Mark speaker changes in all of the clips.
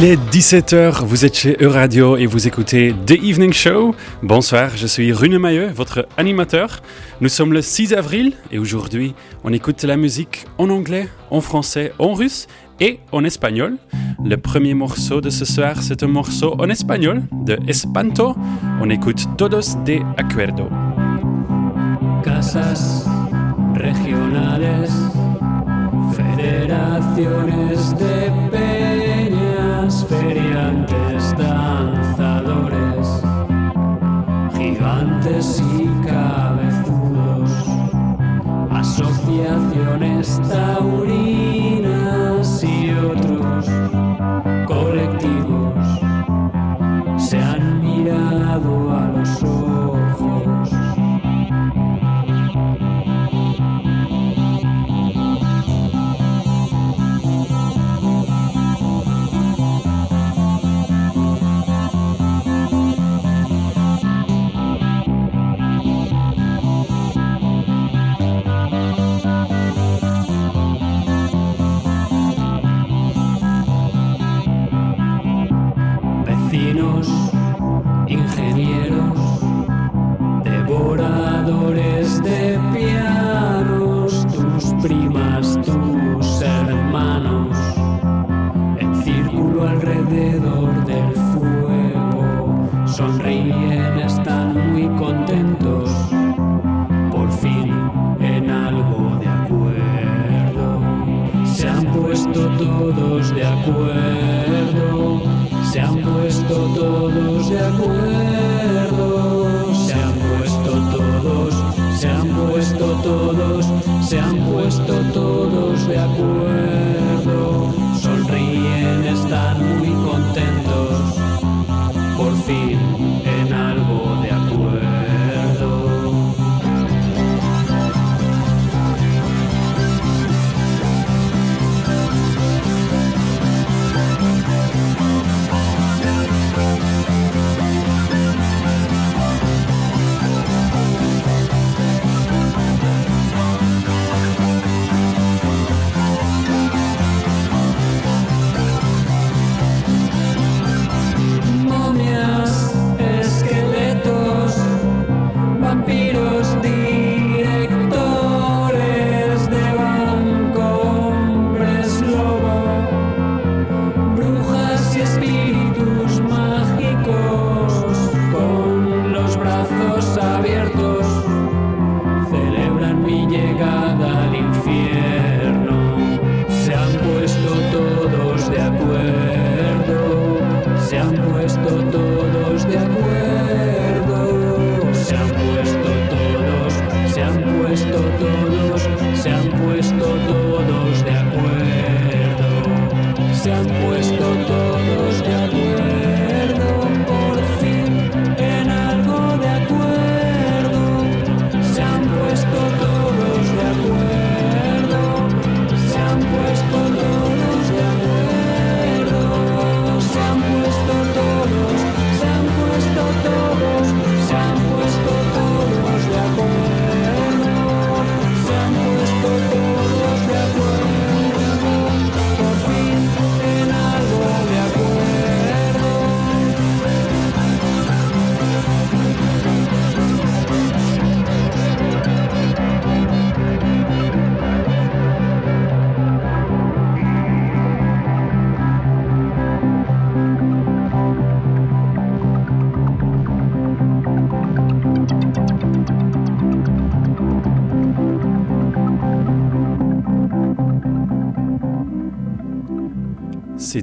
Speaker 1: Il est 17h, vous êtes chez Euradio et vous écoutez The Evening Show. Bonsoir, je suis Rune Mailleux, votre animateur. Nous sommes le 6 avril et aujourd'hui, on écoute la musique en anglais, en français, en russe et en espagnol. Le premier morceau de ce soir, c'est un morceau en espagnol de Espanto. On écoute Todos de Acuerdo.
Speaker 2: Casas regionales, federaciones de feria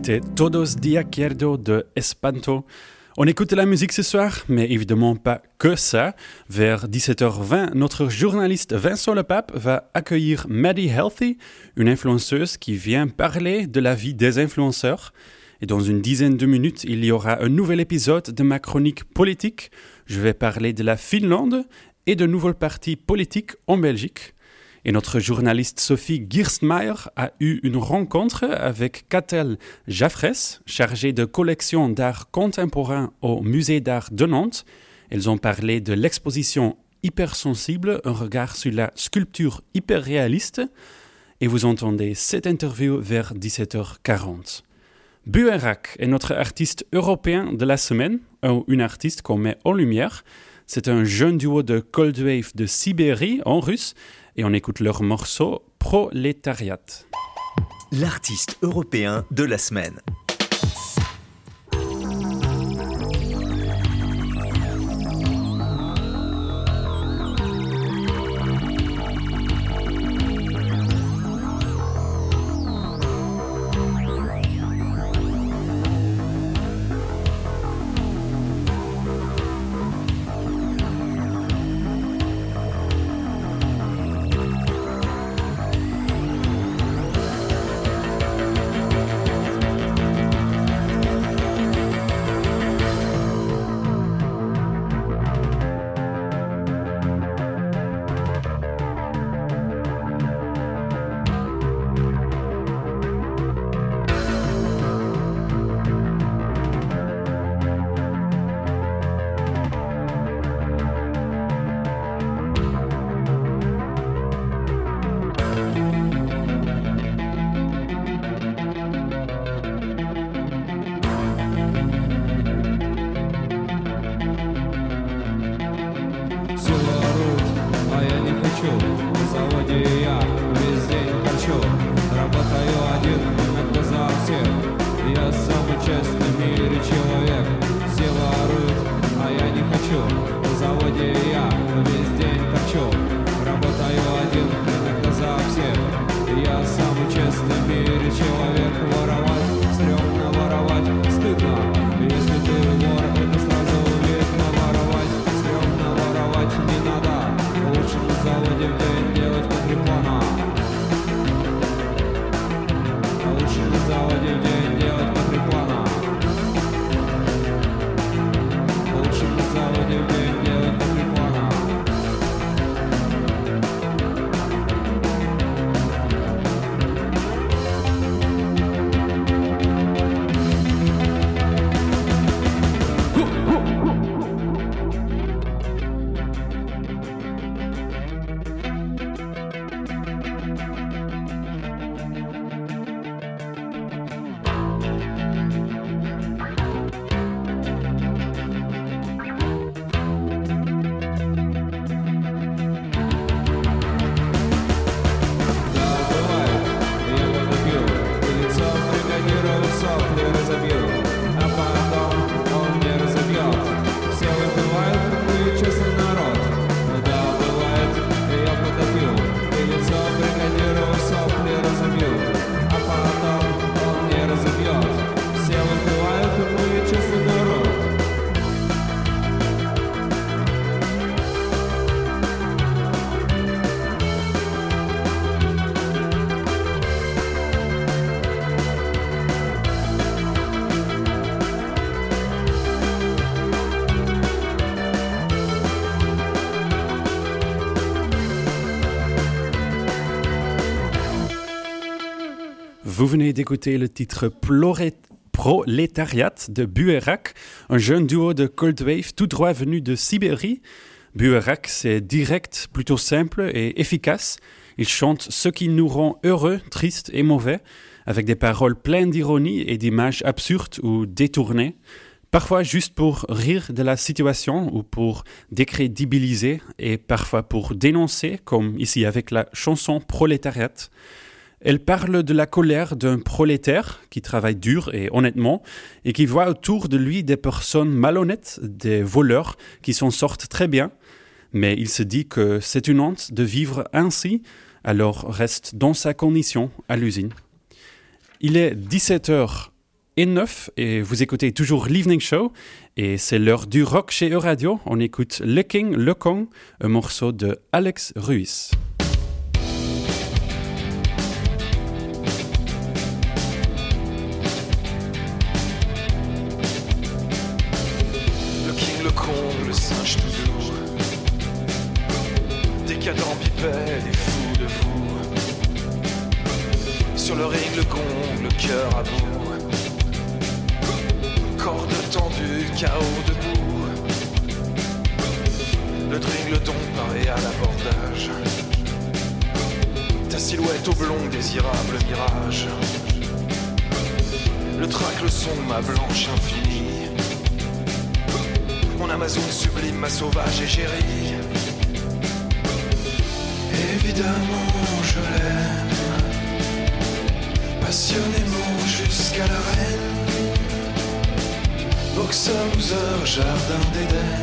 Speaker 1: C'était Todos Acuerdo de Espanto. On écoute la musique ce soir, mais évidemment pas que ça. Vers 17h20, notre journaliste Vincent Lepape va accueillir Maddie Healthy, une influenceuse qui vient parler de la vie des influenceurs. Et dans une dizaine de minutes, il y aura un nouvel épisode de ma chronique politique. Je vais parler de la Finlande et de nouveaux partis politiques en Belgique. Et notre journaliste Sophie Girstmeier a eu une rencontre avec Catel Jaffres, chargée de collection d'art contemporain au Musée d'art de Nantes. Elles ont parlé de l'exposition Hypersensible, un regard sur la sculpture hyperréaliste. Et vous entendez cette interview vers 17h40. Buerak est notre artiste européen de la semaine, une artiste qu'on met en lumière. C'est un jeune duo de Cold Wave de Sibérie en russe et on écoute leur morceau Prolétariat.
Speaker 3: L'artiste européen de la semaine.
Speaker 1: Vous venez d'écouter le titre Prolétariat de Buerak, un jeune duo de cold wave tout droit venu de Sibérie. Buerak, c'est direct, plutôt simple et efficace. Il chante ce qui nous rend heureux, tristes et mauvais, avec des paroles pleines d'ironie et d'images absurdes ou détournées. Parfois juste pour rire de la situation ou pour décrédibiliser et parfois pour dénoncer, comme ici avec la chanson Prolétariat. Elle parle de la colère d'un prolétaire qui travaille dur et honnêtement et qui voit autour de lui des personnes malhonnêtes, des voleurs qui s'en sortent très bien. Mais il se dit que c'est une honte de vivre ainsi, alors reste dans sa condition à l'usine. Il est 17h et 9 et vous écoutez toujours l'Evening Show et c'est l'heure du rock chez Euradio. On écoute Le King, Le Kong, un morceau de Alex Ruiz.
Speaker 4: Décadent bipède et fou de vous. Sur le ring, le gong, le cœur à bout. Corde tendue, chaos debout. Le drink, le don paraît à l'abordage. Ta silhouette blond, désirable mirage. Le trac, le son ma blanche infinie. Mon Amazon sublime, ma sauvage égérie. Évidemment, je l'aime. Passionnément jusqu'à la reine. Boxer, loser, jardin d'Éden.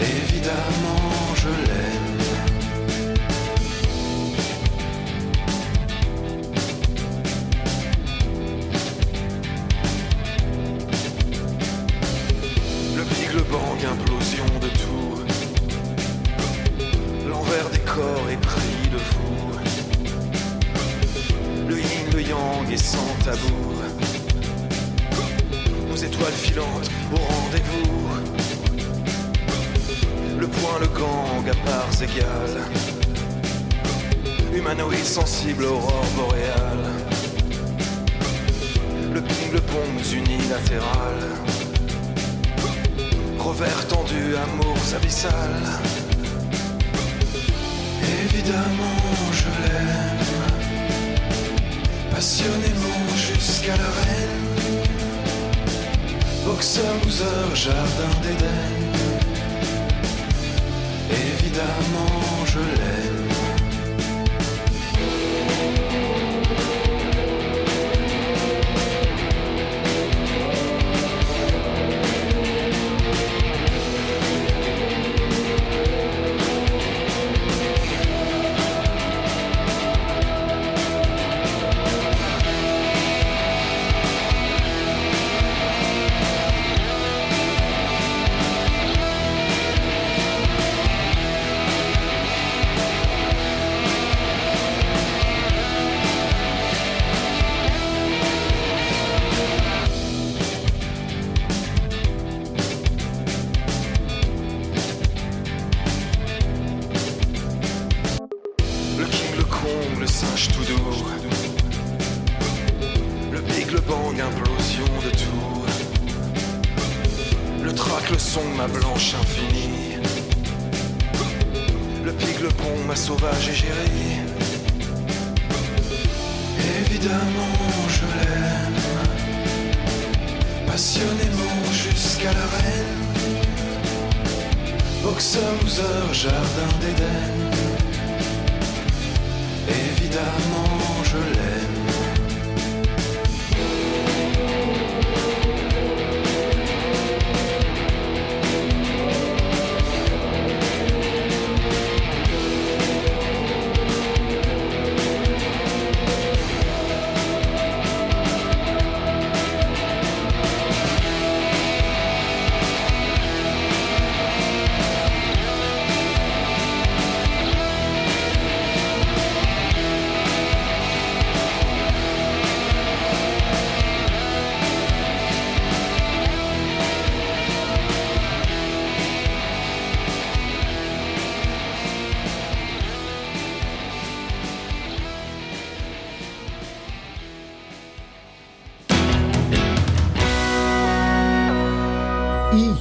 Speaker 4: Évidemment, je l'aime.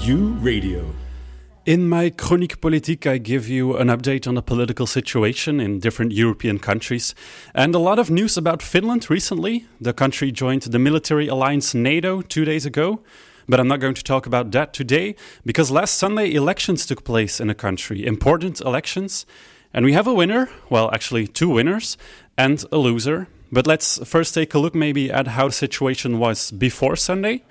Speaker 5: EU Radio.
Speaker 1: In my Chronique Politique, I give you an update on the political situation in different European countries and a lot of news about Finland recently. The country joined the military alliance NATO two days ago. But I'm not going to talk about that today because last Sunday elections took place in the country, important elections. And we have a winner, well, actually, two winners and a loser. But let's first take a look maybe at how the situation was before Sunday.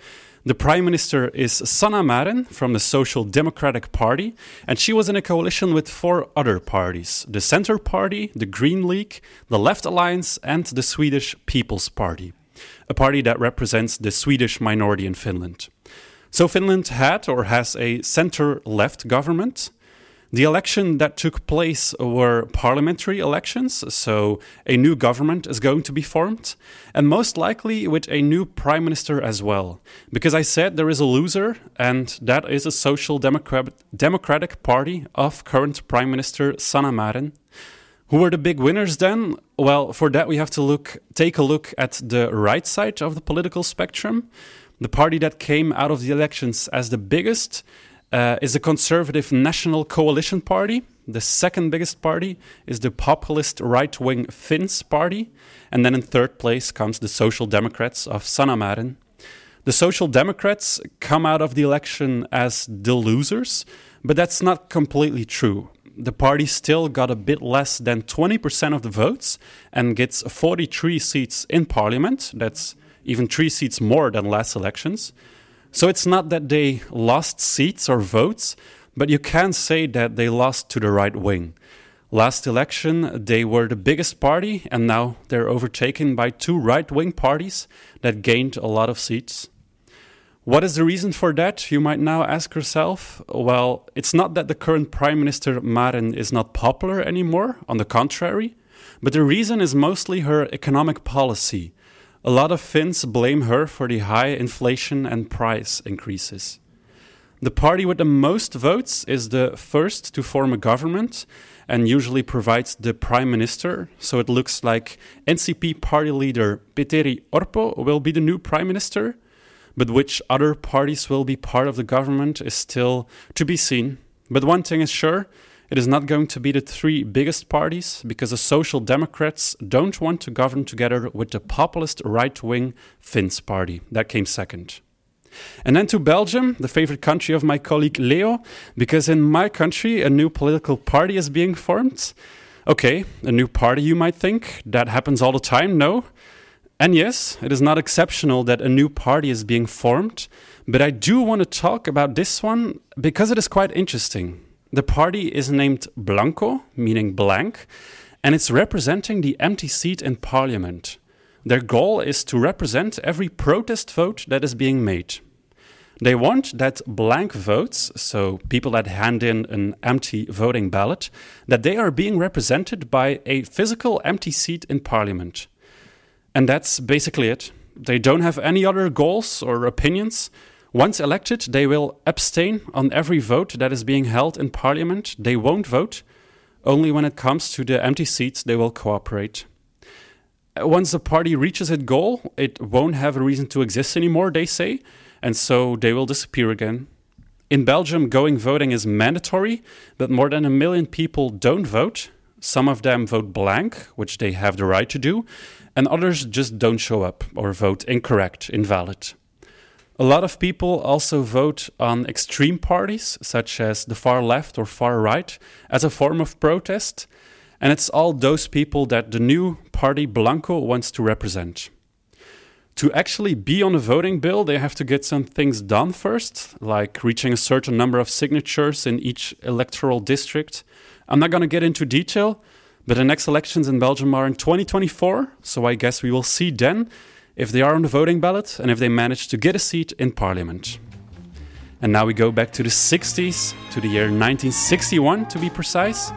Speaker 1: The Prime Minister is Sanna Marin from the Social Democratic Party, and she was in a coalition with four other parties the Centre Party, the Green League, the Left Alliance, and the Swedish People's Party, a party that represents the Swedish minority in Finland. So, Finland had or has a centre left government. The election that took place were parliamentary elections, so a new government is going to be formed, and most likely with a new prime minister as well. Because I said there is a loser, and that is a Social Democrat- Democratic Party of current Prime Minister Sanna Marin. Who were the big winners then? Well, for that we have to look take a look at the right side of the political spectrum. The party that came out of the elections as the biggest uh, is the Conservative National Coalition Party. The second biggest party is the populist right wing Finns party. And then in third place comes the Social Democrats of Sanna Marin. The Social Democrats come out of the election as the losers, but that's not completely true. The party still got a bit less than 20% of the votes and gets 43 seats in parliament. That's even three seats more than last elections. So it's not that they lost seats or votes, but you can say that they lost to the right wing. Last election, they were the biggest party, and now they're overtaken by two right wing parties that gained a lot of seats. What is the reason for that? You might now ask yourself. Well, it's not that the current Prime Minister Marin is not popular anymore, on the contrary, but the reason is mostly her economic policy. A lot of Finns blame her for the high inflation and price increases. The party with the most votes is the first to form a government and usually provides the prime minister. So it looks like NCP party leader Petteri Orpo will be the new prime minister. But which other parties will be part of the government is still to be seen. But one thing is sure it is not going to be the three biggest parties because the Social Democrats don't want to govern together with the populist right wing Finns party. That came second. And then to Belgium, the favorite country of my colleague Leo, because in my country a new political party is being formed. Okay, a new party, you might think. That happens all the time, no? And yes, it is not exceptional that a new party is being formed, but I do want to talk about this one because it is quite interesting. The party is named Blanco, meaning blank, and it's representing the empty seat in parliament. Their goal is to represent every protest vote that is being made. They want that blank votes, so people that hand in an empty voting ballot, that they are being represented by a physical empty seat in parliament. And that's basically it. They don't have any other goals or opinions. Once elected, they will abstain on every vote that is being held in parliament. They won't vote. Only when it comes to the empty seats, they will cooperate. Uh, once the party reaches its goal, it won't have a reason to exist anymore, they say, and so they will disappear again. In Belgium, going voting is mandatory, but more than a million people don't vote. Some of them vote blank, which they have the right to do, and others just don't show up or vote incorrect, invalid. A lot of people also vote on extreme parties, such as the far left or far right, as a form of protest. And it's all those people that the new party Blanco wants to represent. To actually be on a voting bill, they have to get some things done first, like reaching a certain number of signatures in each electoral district. I'm not going to get into detail, but the next elections in Belgium are in 2024, so I guess we will see then if they are on the voting ballot and if they manage to get a seat in parliament. And now we go back to the 60s, to the year 1961 to be precise,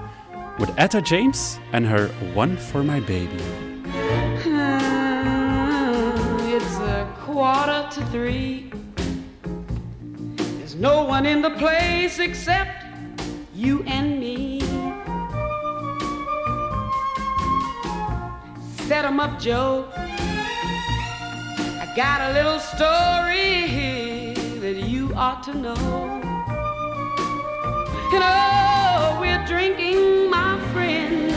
Speaker 1: with Etta James and her One for My Baby.
Speaker 5: Hmm, it's a quarter to three. There's no one in the place except you and me. Set 'em up, Joe. Got a little story that you ought to know. And oh, we're drinking, my friend,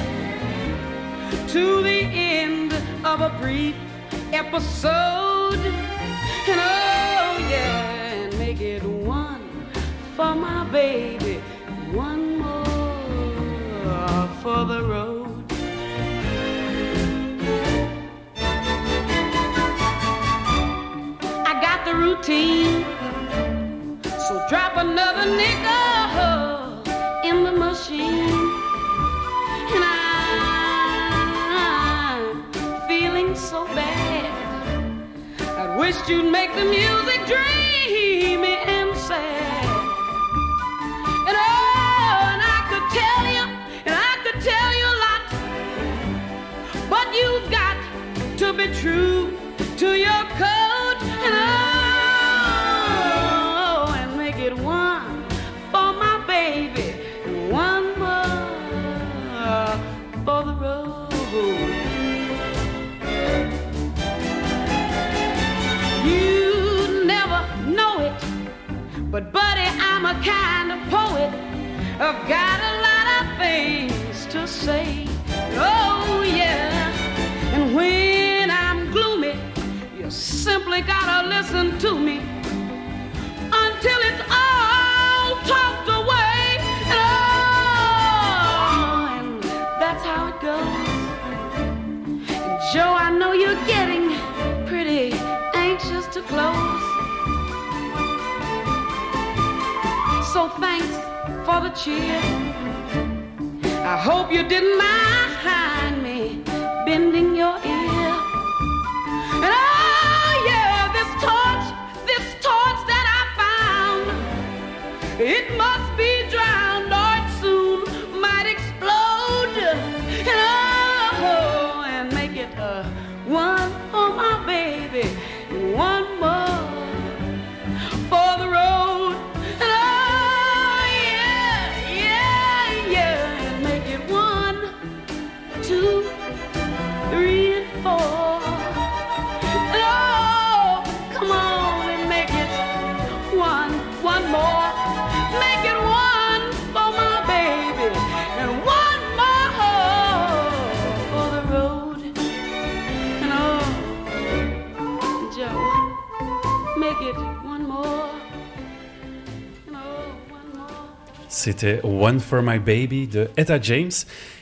Speaker 5: to the end of a brief episode. And oh, yeah, and make it one for my baby, one more for the road. Routine, so drop another nickel in the machine. And I'm feeling so bad. I wished you'd make the music dreamy I've got a lot of things to say. Oh, yeah. And when I'm gloomy, you simply gotta listen to me until it's all talked away. Oh, and that's how it goes. And Joe, I know you're getting pretty anxious to close. So thanks for the cheer. I hope you didn't mind
Speaker 1: C'était One for My Baby de Etta James.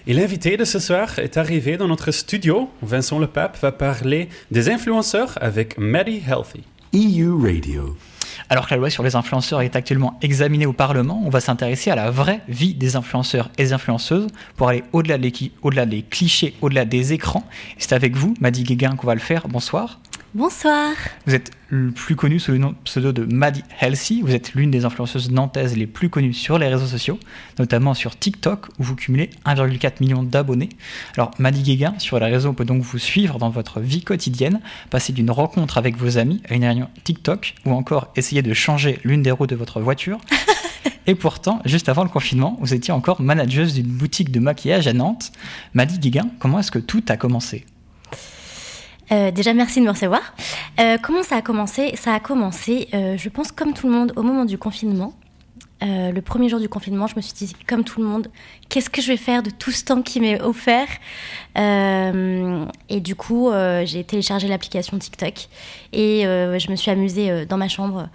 Speaker 1: Et l'invité de ce soir est arrivé dans notre studio. Vincent Le Pape va parler des influenceurs avec Maddie Healthy.
Speaker 6: EU Radio.
Speaker 7: Alors que la loi sur les influenceurs est actuellement examinée au Parlement, on va s'intéresser à la vraie vie des influenceurs et des influenceuses pour aller au-delà des, clichés, au-delà des écrans. Et c'est avec vous, Maddy Guéguin, qu'on va le faire. Bonsoir.
Speaker 8: Bonsoir.
Speaker 7: Vous êtes le plus connu sous le nom pseudo de Maddie Healthy. Vous êtes l'une des influenceuses nantaises les plus connues sur les réseaux sociaux, notamment sur TikTok où vous cumulez 1,4 million d'abonnés. Alors Maddie Guéguin, sur les réseaux, on peut donc vous suivre dans votre vie quotidienne, passer d'une rencontre avec vos amis à une réunion TikTok ou encore essayer de changer l'une des roues de votre voiture. Et pourtant, juste avant le confinement, vous étiez encore manageuse d'une boutique de maquillage à Nantes. Maddie Guéguin, comment est-ce que tout a commencé?
Speaker 8: Euh, déjà, merci de me recevoir. Euh, comment ça a commencé? Ça a commencé, euh, je pense, comme tout le monde, au moment du confinement. Le premier jour du confinement, je me suis dit, comme tout le monde, qu'est-ce que je vais faire de tout ce temps qui m'est offert? Et du coup, j'ai téléchargé l'application TikTok et je me suis amusée dans ma chambre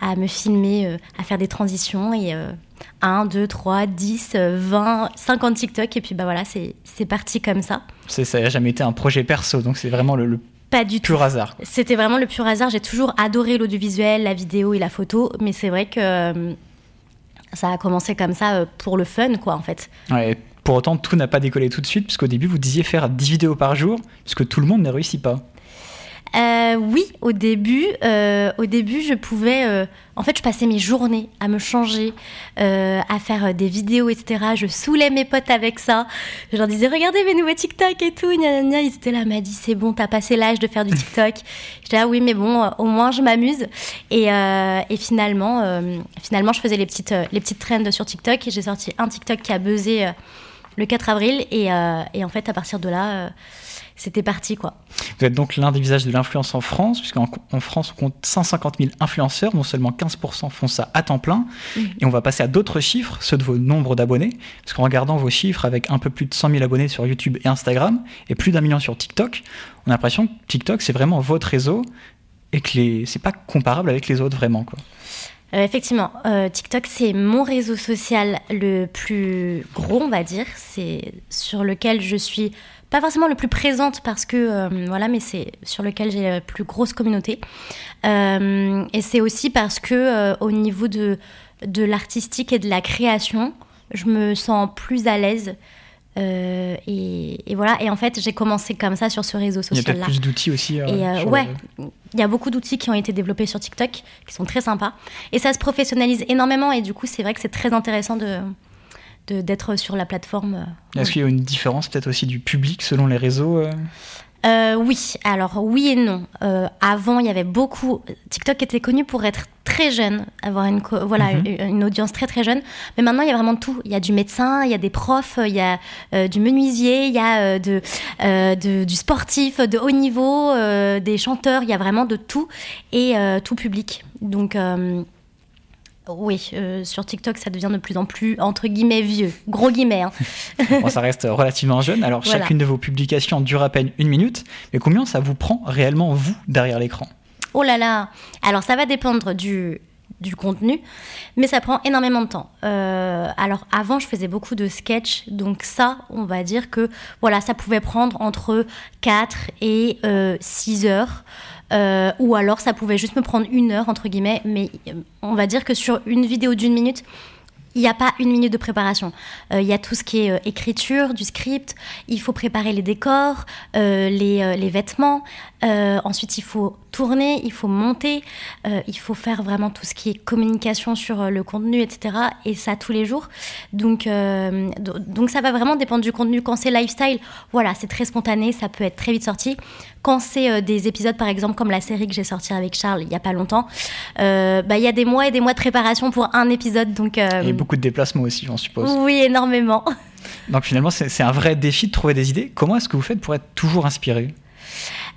Speaker 8: à me filmer, à faire des transitions et 1, 2, 3, 10, euh, 20, 50 TikTok et puis bah voilà, c'est parti comme ça.
Speaker 7: Ça n'a jamais été un projet perso, donc c'est vraiment le, le
Speaker 8: Pas du tout.
Speaker 7: pur hasard. quoi.
Speaker 8: C'était vraiment le pur hasard. J'ai toujours adoré l'audiovisuel, la vidéo et la photo, mais c'est vrai que euh, ça a commencé comme ça euh, pour le fun, quoi, en fait.
Speaker 7: Ouais, pour autant, tout n'a pas décollé tout de suite, puisqu'au début, vous disiez faire 10 vidéos par jour, puisque tout le monde ne réussit pas.
Speaker 8: Euh, oui, au début, euh, au début, je pouvais. euh, en fait, je passais mes journées à me changer, euh, à faire euh, des vidéos, etc. Je saoulais mes potes avec ça. Je leur disais, regardez mes nouveaux TikTok et tout. Gna, gna, gna. Ils étaient là, m'a dit, c'est bon, t'as passé l'âge de faire du TikTok. J'étais là, oui, mais bon, euh, au moins je m'amuse. Et, euh, et finalement, euh, finalement, je faisais les petites, les petites trends sur TikTok et j'ai sorti un TikTok qui a buzzé le 4 avril. Et, euh, et en fait, à partir de là, euh, c'était parti, quoi.
Speaker 7: Vous êtes donc l'un des visages de l'influence en France, puisqu'en en France, on compte 150 000 influenceurs, dont seulement 15% font ça à temps plein. Et on va passer à d'autres chiffres, ceux de vos nombres d'abonnés, parce qu'en regardant vos chiffres avec un peu plus de 100 000 abonnés sur YouTube et Instagram, et plus d'un million sur TikTok, on a l'impression que TikTok, c'est vraiment votre réseau, et que les... c'est pas comparable avec les autres, vraiment. Quoi.
Speaker 8: Euh, effectivement, euh, TikTok, c'est mon réseau social le plus gros, on va dire. C'est sur lequel je suis pas forcément le plus présente parce que, euh, voilà, mais c'est sur lequel j'ai la plus grosse communauté. Et c'est aussi parce que, au niveau de, de l'artistique et de la création, je me sens plus à l'aise. Euh, et, et voilà, et en fait, j'ai commencé comme ça sur ce réseau
Speaker 7: Il y a peut-être
Speaker 8: social-là.
Speaker 7: plus d'outils aussi. euh,
Speaker 8: Et euh, ouais,
Speaker 7: le-
Speaker 8: il y a beaucoup d'outils qui ont été développés sur TikTok, qui sont très sympas. Et ça se professionnalise énormément. Et du coup, c'est vrai que c'est très intéressant de d'être sur la plateforme. euh,
Speaker 7: Est-ce qu'il y a une différence peut-être aussi du public selon les réseaux euh
Speaker 8: Euh, oui, alors oui et non. Euh, avant, il y avait beaucoup. TikTok était connu pour être très jeune, avoir une voilà
Speaker 7: Mhm.
Speaker 8: une, une audience très très jeune. Mais maintenant, il y a vraiment tout. Il y a du médecin, il y a des profs, il y a euh, du menuisier, il y a euh, de, euh, de- du sportif de haut niveau, des chanteurs. Il y a vraiment de tout et tout public. Donc Oui, euh, sur TikTok, ça devient de plus en plus, entre guillemets, vieux. Gros guillemets. hein.
Speaker 7: Bon, ça reste relativement jeune. Alors,
Speaker 8: Voilà.
Speaker 7: chacune de vos publications dure à peine une minute. Mais combien ça vous prend réellement, vous, derrière l'écran?
Speaker 8: Oh là là Alors ça va dépendre du, du contenu, mais ça prend énormément de temps. Euh, alors avant, je faisais beaucoup de sketch, donc ça, on va dire que voilà, ça pouvait prendre entre 4 et euh, 6 heures. Euh, ou alors ça pouvait juste me prendre une heure, entre guillemets, mais euh, on va dire que sur une vidéo d'une minute, il n'y a pas une minute de préparation. Il y a tout ce qui est écriture, du script. Il faut préparer les décors, les, les vêtements. Ensuite, il faut tourner, il faut monter. euh, il faut faire vraiment tout ce qui est communication sur euh, le contenu, etc. Et ça tous les jours. Donc, euh, do- donc ça va vraiment dépendre du contenu. Quand c'est lifestyle, voilà, c'est très spontané, ça peut être très vite sorti. Quand c'est euh, des épisodes, par exemple, comme la série que j'ai sortie avec Charles il n'y a pas longtemps, bah, il y a des mois et des mois de préparation pour un épisode. Donc,
Speaker 7: Et beaucoup de déplacements aussi, j'en suppose.
Speaker 8: oui, énormément.
Speaker 7: Donc, finalement, c'est un vrai défi de trouver des idées. Comment est-ce que vous faites pour être toujours inspiré?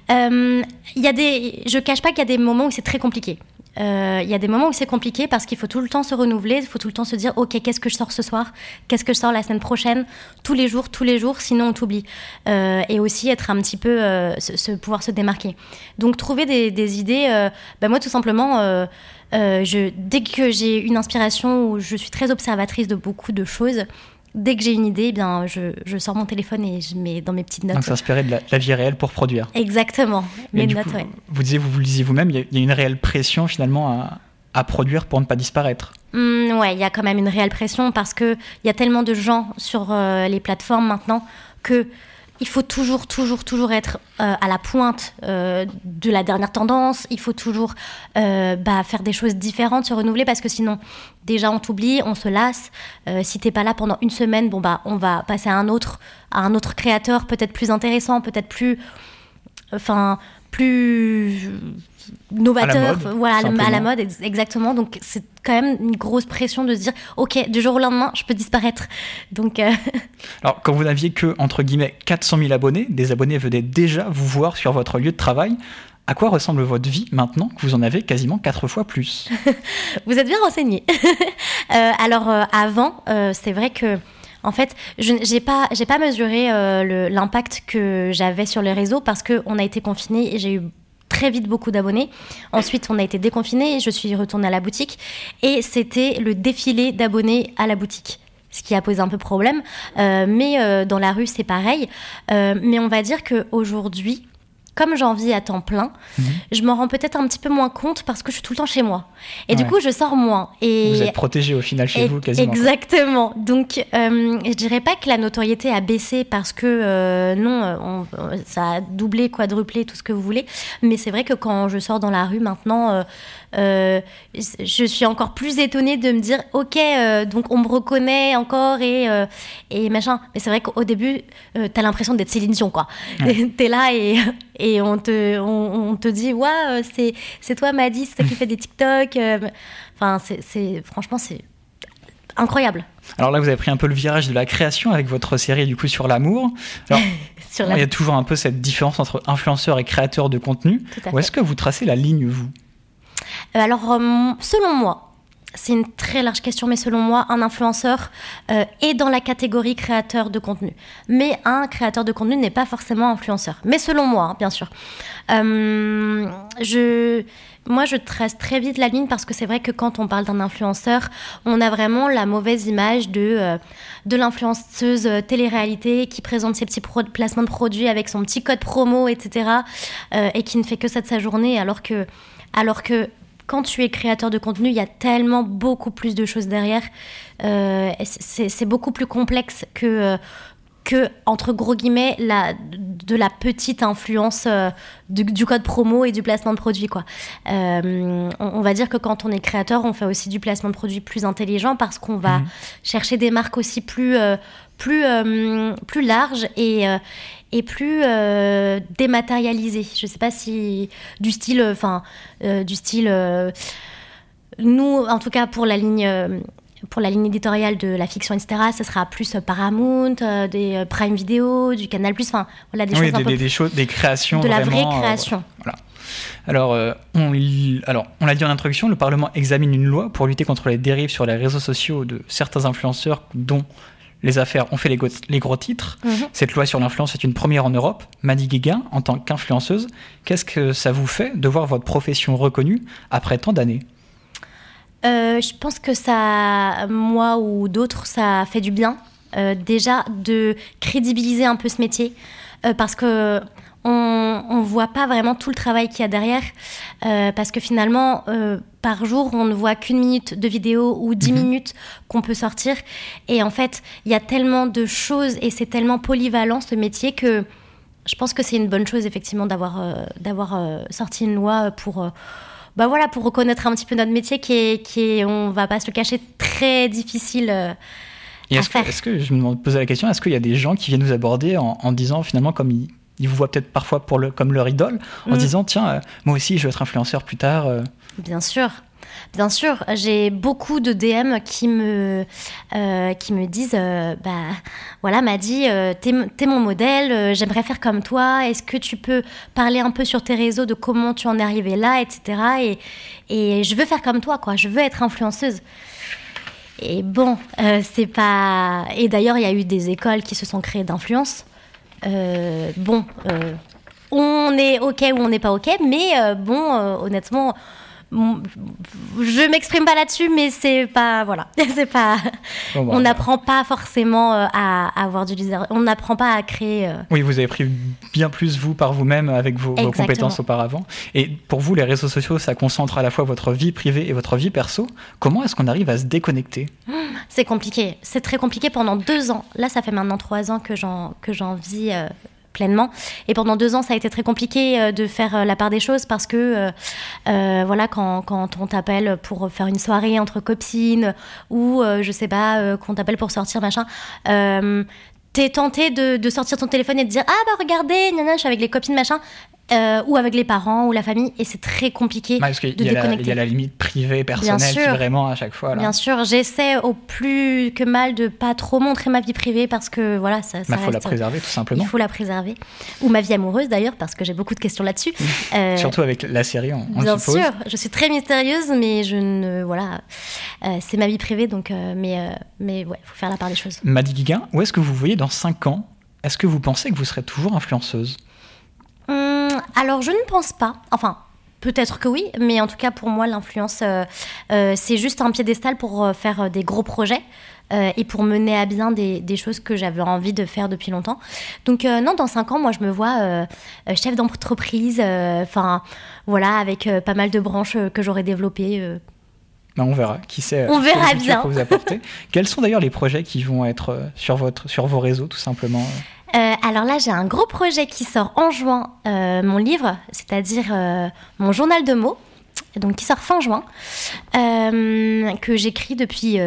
Speaker 8: Il y a des, je cache pas qu'il y a des moments où c'est très compliqué. Euh, Il y a des moments où c'est compliqué parce qu'il faut tout le temps se renouveler, il faut tout le temps se dire ok qu'est-ce que je sors ce soir, qu'est-ce que je sors la semaine prochaine, tous les jours, tous les jours, sinon on t'oublie. Euh, et aussi être un petit peu, euh, se, pouvoir se démarquer. Donc trouver des, idées, euh, ben moi tout simplement, euh, euh, dès que j'ai une inspiration ou je suis très observatrice de beaucoup de choses, dès que j'ai une idée, eh bien je, je sors mon téléphone et je mets dans mes petites notes.
Speaker 7: Donc, s'inspirer de la, la vie réelle pour produire.
Speaker 8: Exactement, mes notes,
Speaker 7: coup,
Speaker 8: ouais.
Speaker 7: Vous disiez, vous, vous le disiez vous-même, il y, a- il y a une réelle pression finalement à, à produire pour ne pas disparaître.
Speaker 8: Hmm, ouais, il y a quand même une réelle pression parce que il y a tellement de gens sur euh, les plateformes maintenant que il faut toujours, toujours, toujours être euh, à la pointe euh, de la dernière tendance. Il faut toujours euh, bah, faire des choses différentes, se renouveler parce que sinon, déjà, on t'oublie, on se lasse. Si t'es pas là pendant une semaine, bon bah, on va passer à un autre, à un autre créateur, peut-être plus intéressant, peut-être plus, enfin, plus novateur,
Speaker 7: mode,
Speaker 8: voilà, à la mode, ex- exactement. Donc c'est quand même une grosse pression de se dire, ok, du jour au lendemain, je peux disparaître. Donc euh,
Speaker 7: Alors, quand vous n'aviez que, entre guillemets, 400 000 abonnés, des abonnés venaient déjà vous voir sur votre lieu de travail. À quoi ressemble votre vie maintenant que vous en avez quasiment 4 fois plus?
Speaker 8: Vous êtes bien renseigné. Euh, alors euh, avant, euh, c'est vrai que en fait, je n'ai pas, j'ai pas mesuré euh, l'impact que j'avais sur les réseaux parce que on a été confinés et j'ai eu très vite beaucoup d'abonnés. Ensuite, on a été déconfinés et je suis retournée à la boutique et c'était le défilé d'abonnés à la boutique. Ce qui a posé un peu problème, Euh, mais euh, dans la rue c'est pareil. Mais on va dire que aujourd'hui, comme j'en vis à temps plein, je m'en rends peut-être un petit peu moins compte parce que je suis tout le temps chez moi. Et du coup, je sors moins. Et
Speaker 7: Vous êtes protégé au final chez vous quasiment.
Speaker 8: Exactement. Donc, euh, je dirais pas que la notoriété a baissé parce que euh, non, euh, on- ça a doublé, quadruplé, tout ce que vous voulez. Mais c'est vrai que quand je sors dans la rue maintenant, euh, euh, je suis encore plus étonnée de me dire, ok, euh, donc on me reconnaît encore et euh, et machin. Mais c'est vrai qu'au début, t'as l'impression d'être Céline Dion, quoi. T'es là et et on te on, on te dit, ouais, euh, c'est c'est toi, Maddy, c'est toi qui fais des TikTok. Enfin, c'est franchement c'est incroyable
Speaker 7: Alors là, vous avez pris un peu le virage de la création avec votre série du coup sur l'amour. Il y a toujours un peu cette différence entre influenceur et créateur de contenu. Où est-ce que vous tracez la ligne, vous?
Speaker 8: Alors, euh, selon moi, c'est une très large question, mais selon moi, un influenceur euh, est dans la catégorie créateur de contenu. Mais un créateur de contenu n'est pas forcément influenceur. Mais selon moi, hein, bien sûr. Euh, je, moi, je trace très vite la ligne parce que c'est vrai que quand on parle d'un influenceur, on a vraiment la mauvaise image de, euh, de l'influenceuse euh, télé-réalité qui présente ses petits placements de produits avec son petit code promo, etc. euh, et qui ne fait que ça de sa journée, alors que, alors que quand tu es créateur de contenu, il y a tellement beaucoup plus de choses derrière. Euh, c'est beaucoup plus complexe que, euh, que entre gros guillemets, la, de la petite influence euh, du, du code promo et du placement de produit. Quoi. Euh, on, on va dire que quand on est créateur, on fait aussi du placement de produit plus intelligent parce qu'on va chercher des marques aussi plus, plus, plus larges et, et plus euh, dématérialisées. Je sais pas si du style, enfin, euh, du style. euh, nous, en tout cas pour la ligne. euh, pour la ligne éditoriale de la fiction, etc., ce sera plus euh, Paramount, euh, des euh, Prime Video, du Canal+, enfin, voilà, des
Speaker 7: oui,
Speaker 8: choses un
Speaker 7: des,
Speaker 8: peu
Speaker 7: des- des choses, des créations.
Speaker 8: de la vraie
Speaker 7: vraiment, euh,
Speaker 8: création.
Speaker 7: voilà. Alors, euh, on, alors, on l'a dit en introduction, le Parlement examine une loi pour lutter contre les dérives sur les réseaux sociaux de certains influenceurs dont les affaires ont fait les, gros titres.
Speaker 8: Mhm.
Speaker 7: Cette loi sur l'influence est une première en Europe. Maddy Guéguin, en tant qu'influenceuse, qu'est-ce que ça vous fait de voir votre profession reconnue après tant d'années?
Speaker 8: Euh, je pense que ça, moi ou d'autres, ça fait du bien. euh, déjà de crédibiliser un peu ce métier euh, parce que on, on voit pas vraiment tout le travail qu'il y a derrière euh, parce que finalement euh, par jour on ne voit qu'une minute de vidéo ou dix minutes qu'on peut sortir. Et en fait il y a tellement de choses et c'est tellement polyvalent ce métier que je pense que c'est une bonne chose effectivement d'avoir euh, d'avoir sorti une loi pour bah voilà pour reconnaître un petit peu notre métier qui est qui est on va pas se le cacher très difficile
Speaker 7: est-ce que, est-ce que, je me demande- poser la question, est-ce qu'il y a des gens qui viennent nous aborder en, en disant finalement comme ils, ils vous voient peut-être parfois pour le, comme leur idole, en
Speaker 8: Mm.
Speaker 7: se disant tiens, euh, moi aussi je veux être influenceur plus tard. euh.
Speaker 8: Bien sûr. Bien sûr, j'ai beaucoup de DM qui me, euh, qui me disent euh, bah, voilà, m'a dit t'es, m- t'es mon modèle, euh, j'aimerais faire comme toi, est-ce que tu peux parler un peu sur tes réseaux de comment tu en es arrivé là, etc. Et, et je veux faire comme toi, quoi, je veux être influenceuse. Et bon, euh, c'est pas. Et d'ailleurs, il y a eu des écoles qui se sont créées d'influence. Euh, bon, euh, on est OK ou on n'est pas OK, mais euh, bon, honnêtement, je m'exprime pas là-dessus, mais c'est pas. Voilà. c'est pas.
Speaker 7: Bon, bah,
Speaker 8: on n'apprend pas forcément euh, à, à avoir du leader. On n'apprend pas à créer. euh,
Speaker 7: Oui, vous avez pris bien plus vous par vous-même avec vos, compétences auparavant. Et pour vous, les réseaux sociaux, ça concentre à la fois votre vie privée et votre vie perso. Comment est-ce qu'on arrive à se déconnecter?
Speaker 8: C'est compliqué. C'est très compliqué pendant deux ans. Là, ça fait maintenant trois ans que j'en que j'en vis euh, pleinement. Et pendant deux ans, ça a été très compliqué euh, de faire euh, la part des choses parce que euh, voilà, quand, quand on t'appelle pour faire une soirée entre copines ou je sais pas, euh, qu'on t'appelle pour sortir machin. T'es tenté de, de sortir ton téléphone et de dire ah bah regardez, nana, je suis avec les copines machin, euh, ou avec les parents ou la famille et c'est très compliqué
Speaker 7: Parce qu'il
Speaker 8: de
Speaker 7: y, a la-
Speaker 8: déconnecter.
Speaker 7: il y a la limite privée, personnelle, qui
Speaker 8: sûr.
Speaker 7: vraiment à chaque fois. Là.
Speaker 8: Bien sûr, j'essaie au plus que mal de pas trop montrer ma vie privée parce que voilà, ça,
Speaker 7: Il faut la préserver tout simplement.
Speaker 8: Il faut la préserver. Ou ma vie amoureuse d'ailleurs, parce que j'ai beaucoup de questions là-dessus. Euh,
Speaker 7: Surtout avec la série, on, on
Speaker 8: Bien
Speaker 7: suppose.
Speaker 8: sûr, je suis très mystérieuse, mais je ne. Voilà. Euh, c'est ma vie privée, donc. euh, mais, mais ouais, faut faire la part des choses.
Speaker 7: Maddy Guiguin, où est-ce que vous voyez dans 5 ans Est-ce que vous pensez que vous serez toujours influenceuse?
Speaker 8: Hum, alors, je ne pense pas. Enfin. Peut-être que oui, mais en tout cas pour moi l'influence euh, euh, c'est juste un piédestal pour euh, faire euh, des gros projets euh, et pour mener à bien des, des choses que j'avais envie de faire depuis longtemps. Donc euh, non, dans cinq ans, moi je me vois euh, euh, chef d'entreprise, euh, enfin voilà, avec euh, pas mal de branches euh, que j'aurais développées. euh.
Speaker 7: Ben, On verra, qui sait.
Speaker 8: On verra bien.
Speaker 7: vous apporter. Quels sont d'ailleurs les projets qui vont être euh, sur, votre, sur vos réseaux tout simplement
Speaker 8: Euh, alors là, j'ai un gros projet qui sort en juin, euh, mon livre, c'est-à-dire euh, mon journal de mots, donc qui sort fin juin, que j'écris depuis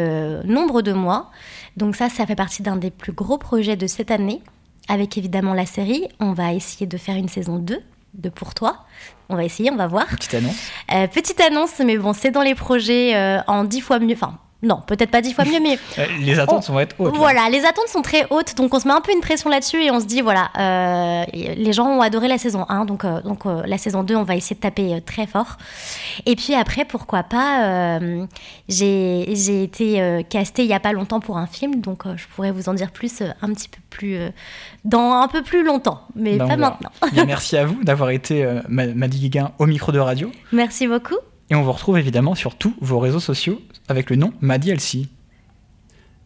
Speaker 8: nombre de mois. Donc ça, ça fait partie d'un des plus gros projets de cette année, avec évidemment la série. On va essayer de faire une saison 2 de Pour toi. On va essayer, on va voir.
Speaker 7: Petite annonce.
Speaker 8: Petite annonce, mais bon, c'est dans les projets en 10 fois mieux. Enfin, non, peut-être pas 10 fois mieux, mais
Speaker 7: Euh, les attentes vont être hautes. là.
Speaker 8: voilà, les attentes sont très hautes, donc on se met un peu une pression là-dessus et on se dit, voilà, euh, les gens ont adoré la saison 1, donc, euh, donc euh, la saison 2, on va essayer de taper très fort. Et puis après, pourquoi pas, j'ai été castée il y a pas longtemps pour un film, donc je pourrais vous en dire plus un petit peu plus, dans un peu plus longtemps, mais
Speaker 7: Ben,
Speaker 8: pas maintenant.
Speaker 7: Bien, merci à vous d'avoir été Ma- Maddy Guiguin au micro de radio.
Speaker 8: Merci beaucoup.
Speaker 7: Et on vous retrouve évidemment sur tous vos réseaux sociaux avec le nom Maddy Elsie.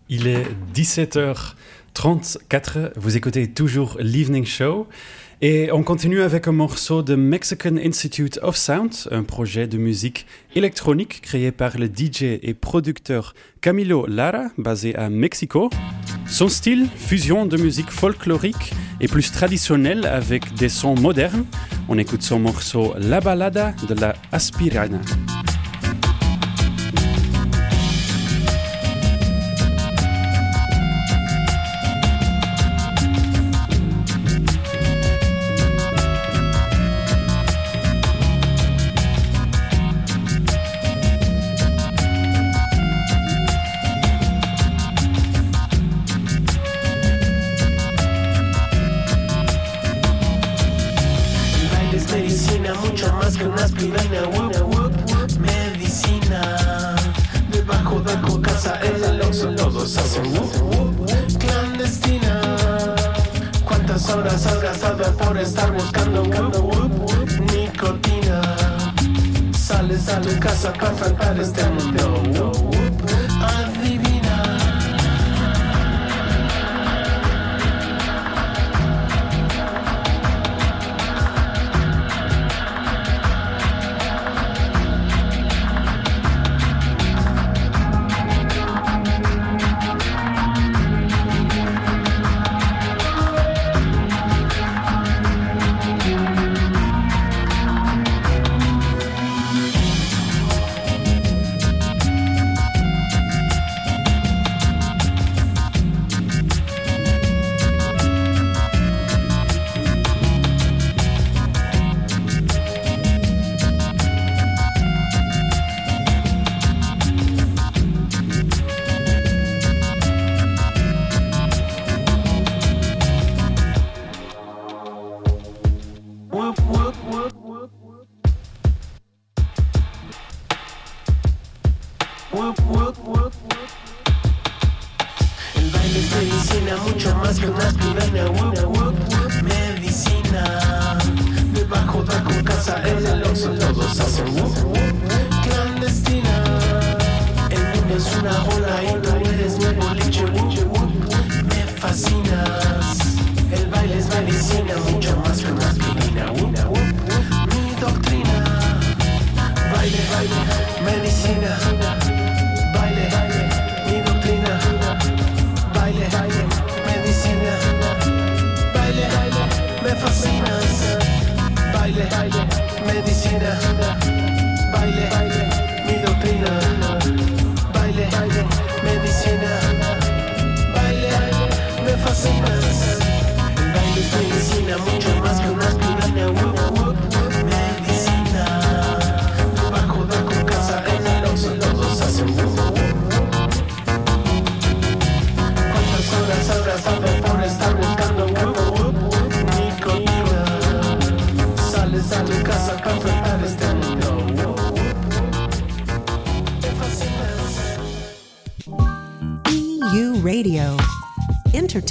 Speaker 1: Il est 17h34, vous écoutez toujours l'Evening Show et on continue avec un morceau de Mexican Institute of Sound, un projet de musique électronique créé par le DJ et producteur Camilo Lara, basé à Mexico. Son style, fusion de musique folklorique et plus traditionnelle avec des sons modernes. On écoute son morceau La Balada de la Aspirana.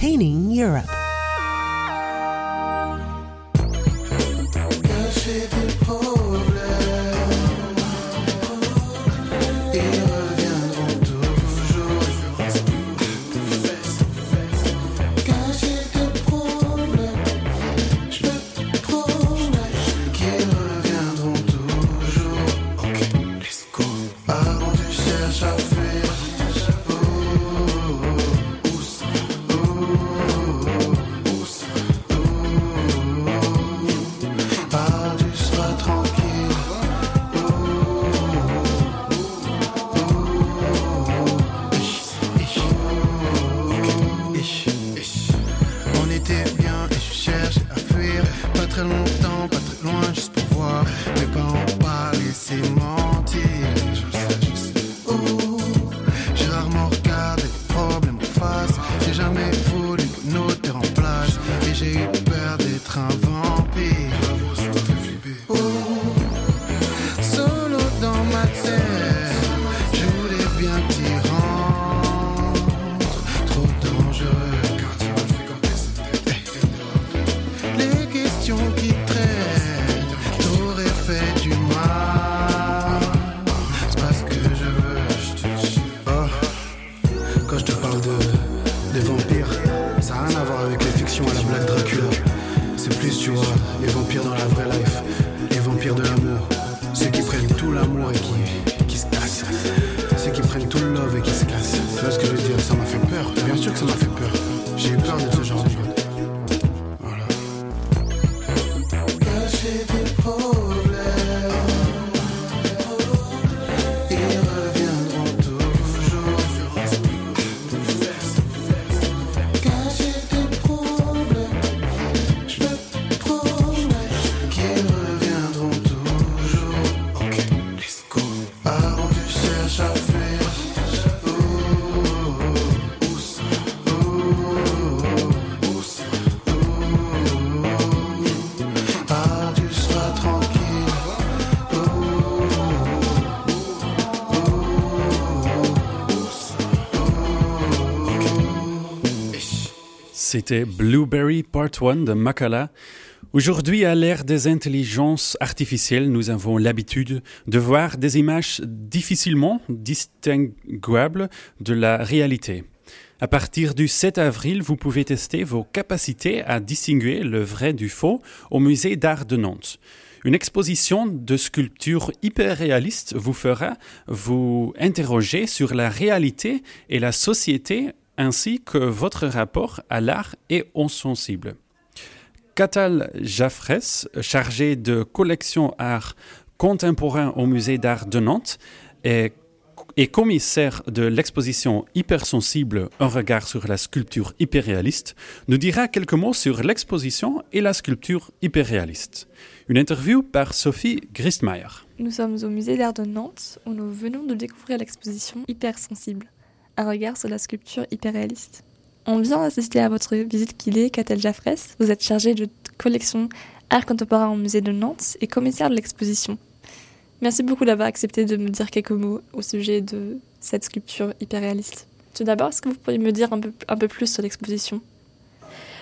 Speaker 9: Entertaining Europe.
Speaker 1: C'était Blueberry Part 1 de Makala. Aujourd'hui, à l'ère des intelligences artificielles, nous avons l'habitude de voir des images difficilement distinguables de la réalité. À partir du 7 avril, vous pouvez tester vos capacités à distinguer le vrai du faux au musée d'art de Nantes. Une exposition de sculptures hyper réalistes vous fera vous interroger sur la réalité et la société ainsi que votre rapport à l'art et au sensible. Catal Jaffres, chargé de collection art contemporain au musée d'art de Nantes, et commissaire de l'exposition Hypersensible, un regard sur la sculpture hyperréaliste, nous dira quelques mots sur l'exposition et la sculpture hyperréaliste. Une interview par Sophie Gristmeyer.
Speaker 10: Nous sommes au musée d'art de Nantes où nous venons de découvrir l'exposition Hypersensible, un regard sur la sculpture hyperréaliste. On vient d'assister à votre visite est, Catel Jaffres. Vous êtes chargé de collection art contemporain au musée de Nantes et commissaire de l'exposition. Merci beaucoup d'avoir accepté de me dire quelques mots au sujet de cette sculpture hyper réaliste. Tout d'abord, est-ce que vous pourriez me dire un peu, plus sur l'exposition?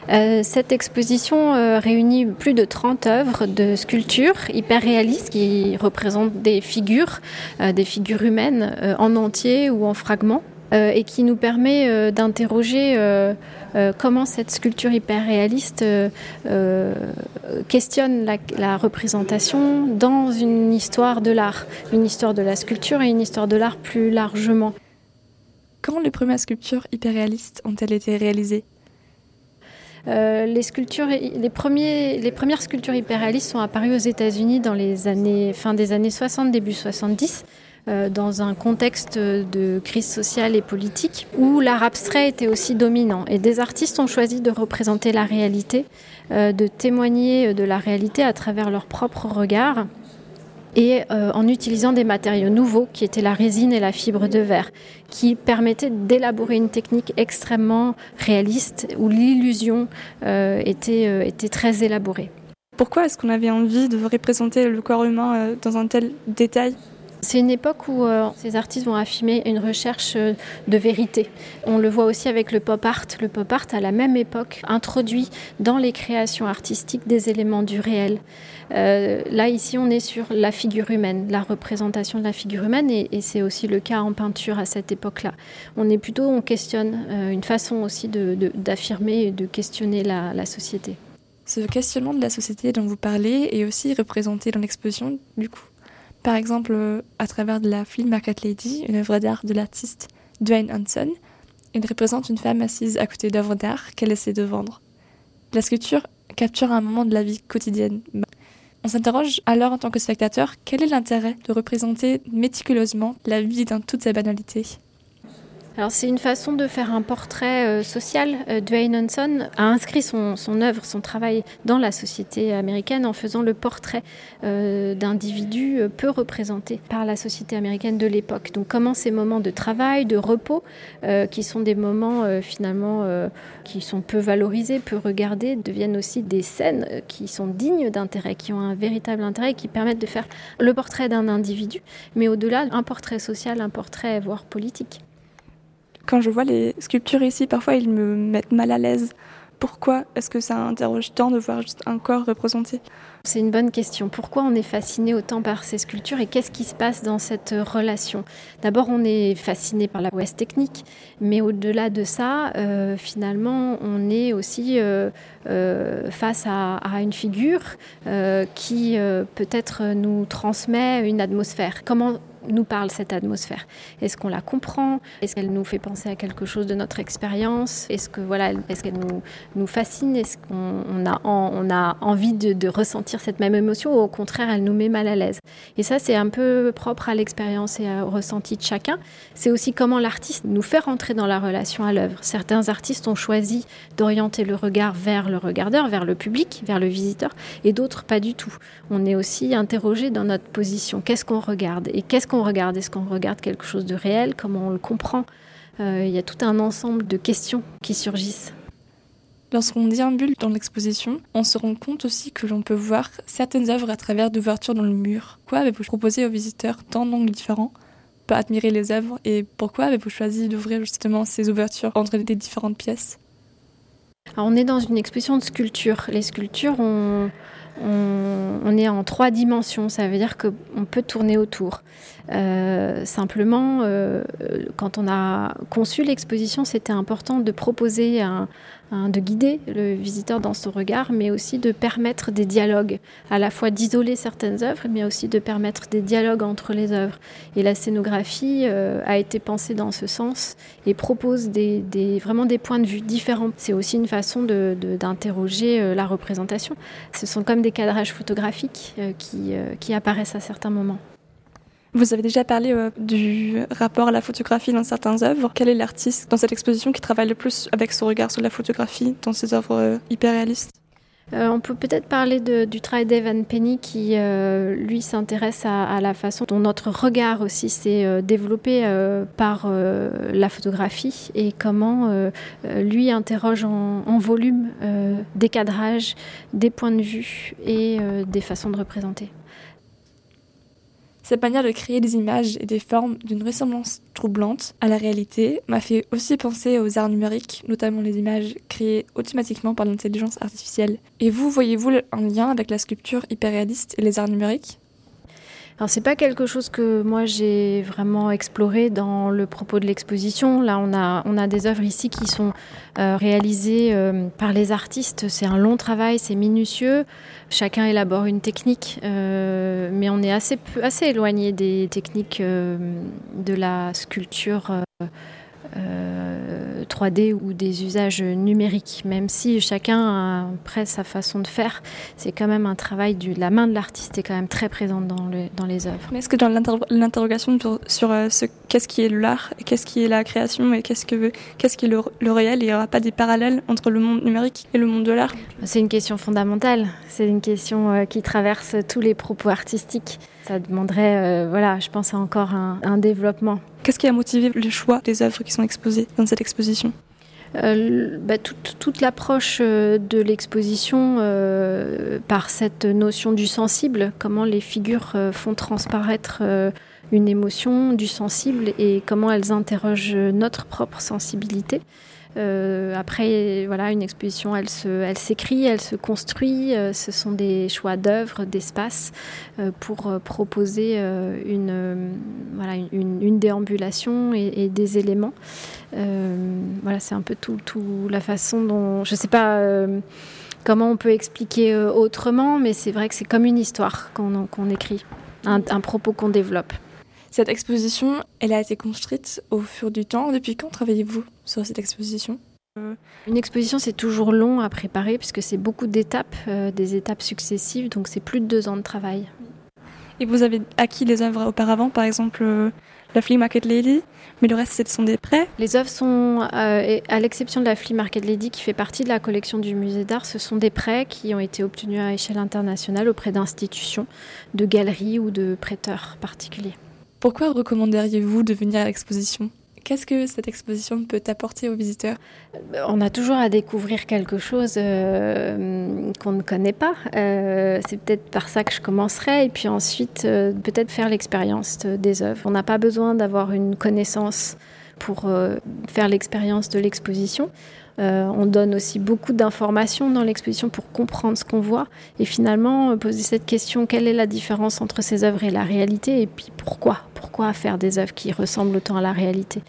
Speaker 11: Euh, cette exposition euh, réunit plus de 30 œuvres de sculpture hyper réalistes qui représentent des figures, euh, des figures humaines en entier ou en fragments, euh, et qui nous permet euh, d'interroger euh, comment cette sculpture hyper réaliste questionne la, la représentation dans une histoire de l'art, une histoire de la sculpture et une histoire de l'art plus largement.
Speaker 10: Quand les premières sculptures hyper réalistes ont-elles été réalisées?
Speaker 11: Euh, les sculptures, les, premiers, les premières sculptures hyperréalistes sont apparues aux États-Unis dans les années, fin des années 60, début 70, euh, dans un contexte de crise sociale et politique où l'art abstrait était aussi dominant. Et des artistes ont choisi de représenter la réalité, euh, de témoigner de la réalité à travers leur propre regard et euh, en utilisant des matériaux nouveaux qui étaient la résine et la fibre de verre, qui permettaient d'élaborer une technique extrêmement réaliste où l'illusion euh, était, euh, très élaborée.
Speaker 10: Pourquoi est-ce qu'on avait envie de représenter le corps humain euh, dans un tel détail?
Speaker 11: C'est une époque où euh, ces artistes vont affirmer une recherche euh, de vérité. On le voit aussi avec le pop art. Le pop art, à la même époque, introduit dans les créations artistiques des éléments du réel. Euh, là, ici, on est sur la figure humaine, la représentation de la figure humaine, et, c'est aussi le cas en peinture à cette époque-là. On est plutôt, on questionne une façon aussi d'affirmer et de questionner la, la société.
Speaker 10: Ce questionnement de la société dont vous parlez est aussi représenté dans l'exposition, du coup? Par exemple, euh, à travers la Flea Market Lady, une œuvre d'art de l'artiste Dwayne Hanson, il représente une femme assise à côté d'œuvres d'art qu'elle essaie de vendre. La sculpture capture un moment de la vie quotidienne. On s'interroge alors en tant que spectateur, quel est l'intérêt de représenter méticuleusement la vie dans toute sa banalité
Speaker 11: Alors c'est une façon de faire un portrait euh, social. Euh, Dwayne Hanson a inscrit son, œuvre, son travail dans la société américaine en faisant le portrait euh, d'individus peu représentés par la société américaine de l'époque. Donc comment ces moments de travail, de repos, qui sont des moments finalement qui sont peu valorisés, peu regardés, deviennent aussi des scènes qui sont dignes d'intérêt, qui ont un véritable intérêt, qui permettent de faire le portrait d'un individu, mais au-delà un portrait social, un portrait voire politique.
Speaker 10: Quand je vois les sculptures ici, parfois ils me mettent mal à l'aise. Pourquoi est-ce que ça interroge tant de voir juste un corps représenté
Speaker 11: C'est une bonne question. Pourquoi on est fasciné autant par ces sculptures et qu'est-ce qui se passe dans cette relation? D'abord, on est fasciné par la prouesse technique, mais au-delà de ça, euh, finalement, on est aussi euh, euh, face à, à, une figure qui peut-être nous transmet une atmosphère. Comment nous parle cette atmosphère Est-ce qu'on la comprend? Est-ce qu'elle nous fait penser à quelque chose de notre expérience? Est-ce que voilà, est-ce qu'elle nous, nous fascine? Est-ce qu'on on a, on a envie de, ressentir cette même émotion ou au contraire elle nous met mal à l'aise? Et ça c'est un peu propre à l'expérience et au ressenti de chacun. C'est aussi comment l'artiste nous fait rentrer dans la relation à l'œuvre. Certains artistes ont choisi d'orienter le regard vers le regardeur, vers le public, vers le visiteur, et d'autres pas du tout. On est aussi interrogé dans notre position. Qu'est-ce qu'on regarde? Et qu'est-ce regarde Est-ce qu'on regarde quelque chose de réel Comment on le comprend euh, Il y a tout un ensemble de questions qui surgissent.
Speaker 10: Lorsqu'on déambule dans l'exposition, on se rend compte aussi que l'on peut voir certaines œuvres à travers d'ouvertures dans le mur. Quoi avez-vous proposé aux visiteurs tant d'angles différents? Pour admirer les œuvres et pourquoi avez-vous choisi d'ouvrir justement ces ouvertures entre les différentes pièces?
Speaker 11: Alors, on est dans une exposition de sculpture. Les sculptures, on, on, est en trois dimensions. Ça veut dire qu'on peut tourner autour. Euh, simplement, euh, quand on a conçu l'exposition, c'était important de proposer un, un- de guider le visiteur dans son regard, mais aussi de permettre des dialogues, à la fois d'isoler certaines œuvres, mais aussi de permettre des dialogues entre les œuvres. Et la scénographie euh, a été pensée dans ce sens et propose vraiment des points de vue différents. C'est aussi une façon d'interroger euh, la représentation. Ce sont comme des cadrages photographiques euh, qui apparaissent à certains moments.
Speaker 10: Vous avez déjà parlé euh, du rapport à la photographie dans certaines œuvres. Quel est l'artiste dans cette exposition qui travaille le plus avec son regard sur la photographie dans ses œuvres euh, hyper réalistes?
Speaker 11: Euh, on peut peut-être parler du travail d'Evan Penny qui, euh, lui, s'intéresse à, la façon dont notre regard aussi s'est développé par la photographie et comment lui interroge en, volume des cadrages, des points de vue et des façons de représenter.
Speaker 10: Cette manière de créer des images et des formes d'une ressemblance troublante à la réalité m'a fait aussi penser aux arts numériques, notamment les images créées automatiquement par l'intelligence artificielle. Et vous, voyez-vous un lien avec la sculpture hyperréaliste et les arts numériques?
Speaker 11: Alors c'est pas quelque chose que moi j'ai vraiment exploré dans le propos de l'exposition. Là on a on a des œuvres ici qui sont euh, réalisées euh, par les artistes. C'est un long travail, c'est minutieux. Chacun élabore une technique, euh, mais on est assez assez éloigné des techniques de la sculpture. Euh, euh, 3D ou des usages numériques, même si chacun a après sa façon de faire, c'est quand même un travail du, la main de l'artiste est quand même très présente dans, le, dans les œuvres.
Speaker 10: Mais est-ce que dans l'inter- l'interrogation sur, sur, euh, ce qu'est-ce qui est l'art, qu'est-ce qui est la création et qu'est-ce que qu'est-ce qui est le, le réel, il n'y aura pas des parallèles entre le monde numérique et le monde de l'art?
Speaker 11: C'est une question fondamentale, c'est une question euh, qui traverse tous les propos artistiques. Ça demanderait, voilà, je pense à encore un, un développement.
Speaker 10: Qu'est-ce qui a motivé le choix des œuvres qui sont exposées dans cette exposition
Speaker 11: Euh, bah, toute, l'approche euh, de l'exposition euh, par cette notion du sensible, comment les figures font transparaître une émotion, du sensible et comment elles interrogent notre propre sensibilité. Euh, après, voilà, une exposition, elle se, elle s'écrit, elle se construit. euh, ce sont des choix d'œuvres, d'espace euh, pour proposer une, voilà, une, déambulation et, des éléments. Voilà, c'est un peu tout, la façon dont, je sais pas. Comment on peut expliquer autrement, mais c'est vrai que c'est comme une histoire qu'on écrit, un propos qu'on développe.
Speaker 10: Cette exposition, elle a été construite au fur du temps. Depuis quand travaillez-vous sur cette exposition?
Speaker 11: Une exposition, c'est toujours long à préparer puisque c'est beaucoup d'étapes, euh, des étapes successives, donc c'est plus de deux ans de travail.
Speaker 10: Et vous avez acquis les œuvres auparavant, par exemple euh, la Flea Market Lady, mais le reste, ce sont des prêts?
Speaker 11: Les œuvres sont, euh, à l'exception de la Flea Market Lady qui fait partie de la collection du musée d'art, ce sont des prêts qui ont été obtenus à échelle internationale auprès d'institutions, de galeries ou de prêteurs particuliers.
Speaker 10: Pourquoi recommanderiez-vous de venir à l'exposition? Qu'est-ce que cette exposition peut apporter aux visiteurs?
Speaker 11: On a toujours à découvrir quelque chose euh, qu'on ne connaît pas. Euh, c'est peut-être par ça que je commencerai. Et puis ensuite, euh, peut-être faire l'expérience de- des œuvres. On n'a pas besoin d'avoir une connaissance pour euh, faire l'expérience de l'exposition. Euh, on donne aussi beaucoup d'informations dans l'exposition pour comprendre ce qu'on voit et finalement euh, poser cette question quelle est la différence entre ces œuvres et la réalité et puis pourquoi pourquoi faire des œuvres qui ressemblent autant à la réalité?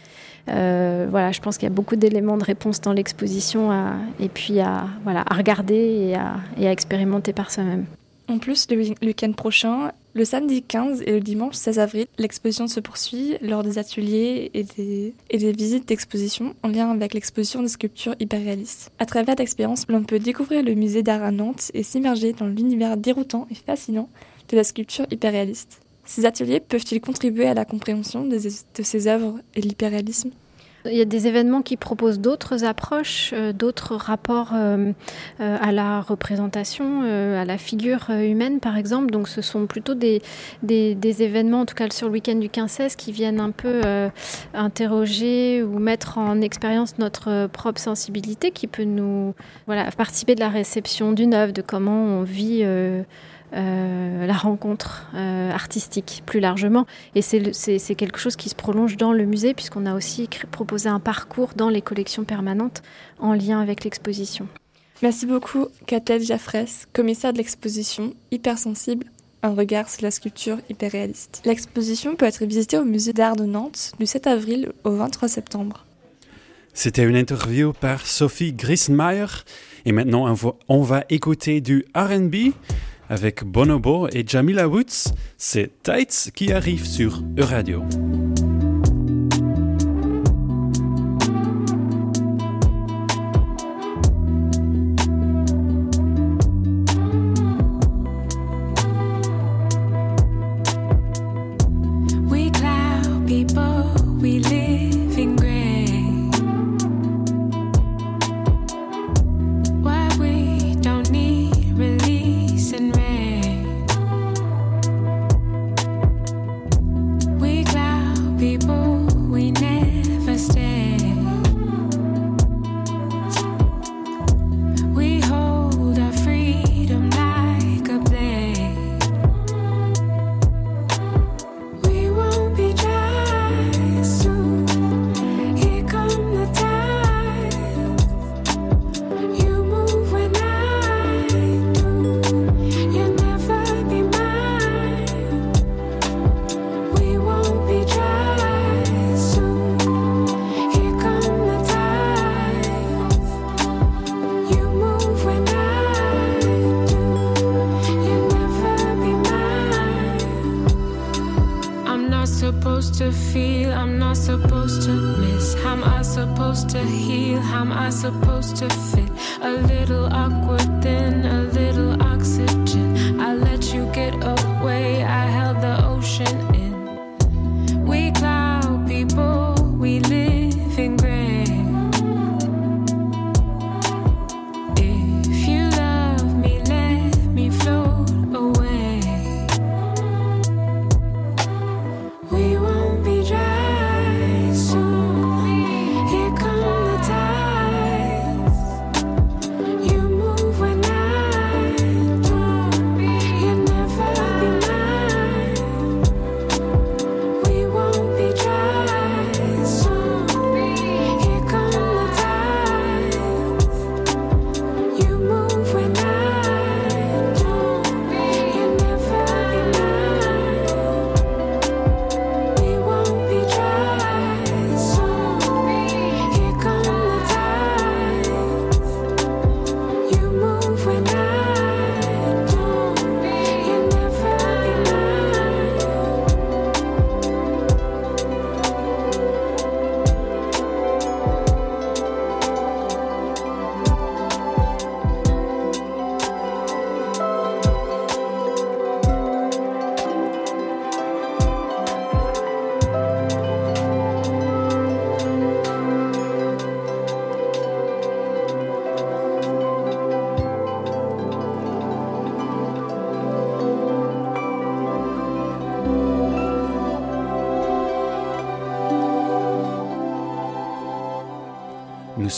Speaker 11: Voilà je pense qu'il y a beaucoup d'éléments de réponse dans l'exposition et puis à voilà à regarder et à, et à expérimenter par soi-même
Speaker 10: En plus, le week-end prochain, le samedi 15 et le dimanche 16 avril, l'exposition se poursuit lors des ateliers et des, des visites d'exposition en lien avec l'exposition de sculptures hyperréalistes. À travers l'expérience, l'on peut découvrir le musée d'art à Nantes et s'immerger dans l'univers déroutant et fascinant de la sculpture hyperréaliste. Ces ateliers peuvent-ils contribuer à la compréhension des- de ces œuvres et de l'hyperréalisme?
Speaker 11: Il y a des événements qui proposent d'autres approches, euh, d'autres rapports euh, euh, à la représentation, à la figure humaine par exemple. Donc ce sont plutôt des, des, événements, en tout cas sur le week-end du 15-16, qui viennent un peu interroger ou mettre en expérience notre propre sensibilité qui peut nous voilà, participer de la réception d'une œuvre, de comment on vit. Euh, la rencontre euh, artistique plus largement. Et c'est quelque chose qui se prolonge dans le musée, puisqu'on a aussi proposé un parcours dans les collections permanentes en lien avec l'exposition.
Speaker 10: Merci beaucoup, Katel Jaffres, commissaire de l'exposition Hypersensible, un regard sur la sculpture hyperréaliste. L'exposition peut être visitée au musée d'art de Nantes du 7 avril au 23 septembre.
Speaker 1: C'était une interview par Sophie Grismeyer. Et maintenant, on va, on va écouter du RB avec Bonobo et Jamila Woods. C'est Tights qui arrive sur Euradio.
Speaker 12: We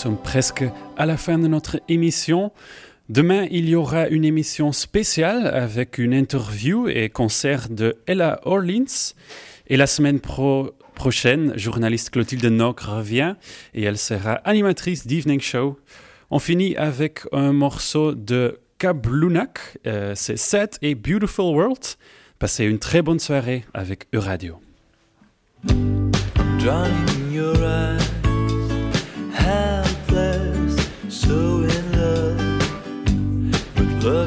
Speaker 1: sommes presque à la fin de notre émission. Demain, il y aura une émission spéciale avec une interview et concert de Ella Orleans. Et la semaine pro- prochaine, journaliste Clotilde Nock revient et elle sera animatrice d'Evening Show. On finit avec un morceau de Kablunak, euh, c'est Set et Beautiful World. Passez une très bonne soirée avec Euradio.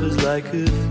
Speaker 13: was like a